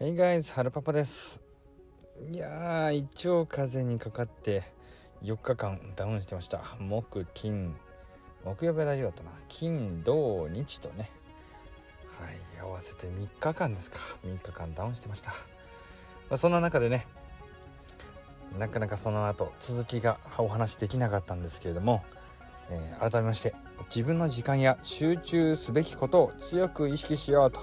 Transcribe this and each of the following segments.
Hey guys, はるパパです。いやー、胃腸風邪にかかって4日間ダウンしてました。木、金、木曜日は大丈夫だったな。金、土、日とね。はい、合わせて3日間ですか。3日間ダウンしてました。まあ、そんな中でね、なかなかその後続きがお話できなかったんですけれども、えー改めまして自分の時間や集中すべきことを強く意識しようと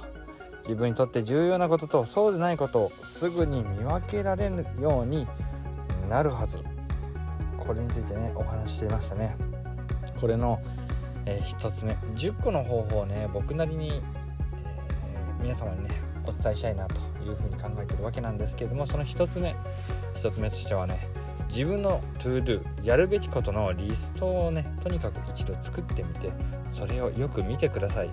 自分にとって重要なこととそうでないことをすぐに見分けられるようになるはず。これについてねお話ししていましたね。これの、え1つ目。10個の方法をね僕なりに、えー皆様にねお伝えしたいなというふうに考えてるわけなんですけれどもその1つ目。1つ目としてはね自分の ToDo やるべきことのリストをねとにかく一度作ってみてそれをよく見てください、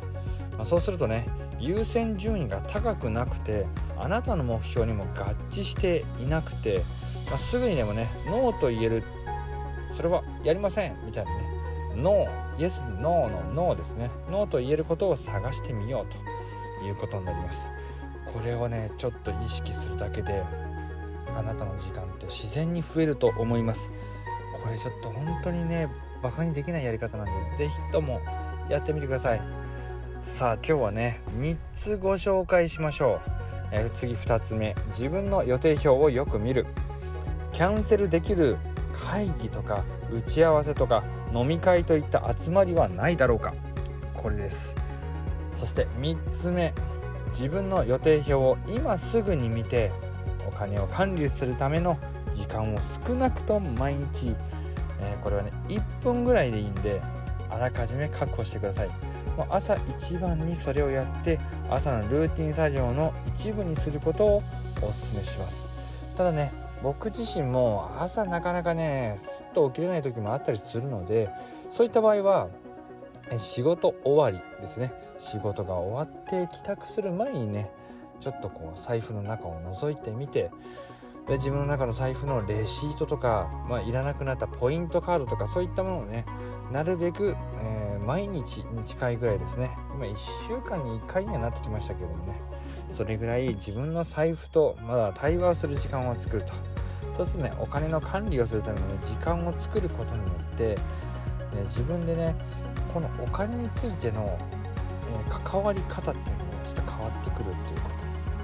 まあ、そうするとね優先順位が高くなくてあなたの目標にも合致していなくて、まあ、すぐにでもねノーと言えるそれはやりませんみたいなねノーイエスノーのノーですね。ノーと言えることを探してみようということになります。これをねちょっと意識するだけであなたの時間って自然に増えると思います。これちょっと本当にねバカにできないやり方なんで是非ともやってみてください。さあ今日はね3つご紹介しましょう、え次2つ目。自分の予定表をよく見る。キャンセルできる会議とか打ち合わせとか飲み会といった集まりはないだろうか。これです。そして3つ目。自分の予定表を今すぐに見てお金を管理するための時間を少なくとも毎日、えーこれはね1分ぐらいでいいんであらかじめ確保してください。もう朝一番にそれをやって朝のルーティン作業の一部にすることをお勧めします。ただね僕自身も朝なかなかねすっと起きれない時もあったりするのでそういった場合は仕事終わりですね。仕事が終わって帰宅する前にねちょっとこう財布の中を覗いてみてで自分の中の財布のレシートとか、まあ、いらなくなったポイントカードとかそういったものをねなるべく、えー毎日に近いぐらいですね。今1週間に1回にはなってきましたけどもねそれぐらい自分の財布とまだ対話をする時間を作ると。そうするとねお金の管理をするための、時間を作ることによって、ね自分でねこのお金についての、えー関わり方っていうのもちょっと変わってくるっていうこと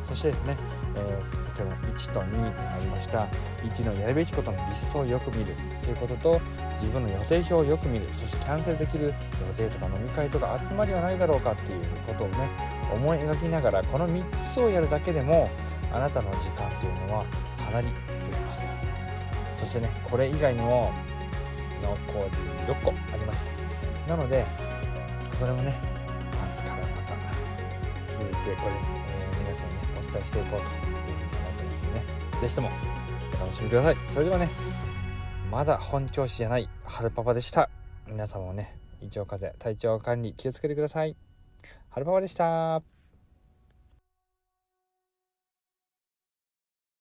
そしてですね、えー先ほど1と2にありました。1のやるべきことのリストをよく見るということと自分の予定表をよく見る。そしてキャンセルできる予定とか飲み会とか集まりはないだろうかっていうことをね思い描きながらこの3つをやるだけでもあなたの時間というのはかなり増えます。そしてねこれ以外にものコーディ6個あります。なのでそれもね明日からまた続いてこれ、えー伝えしていこうというふうに思ってますのでね。是非ともお楽しみください。それではねまだ本調子じゃない春パパでした。皆様もね胃腸風邪体調管理気をつけてください。春パパでした。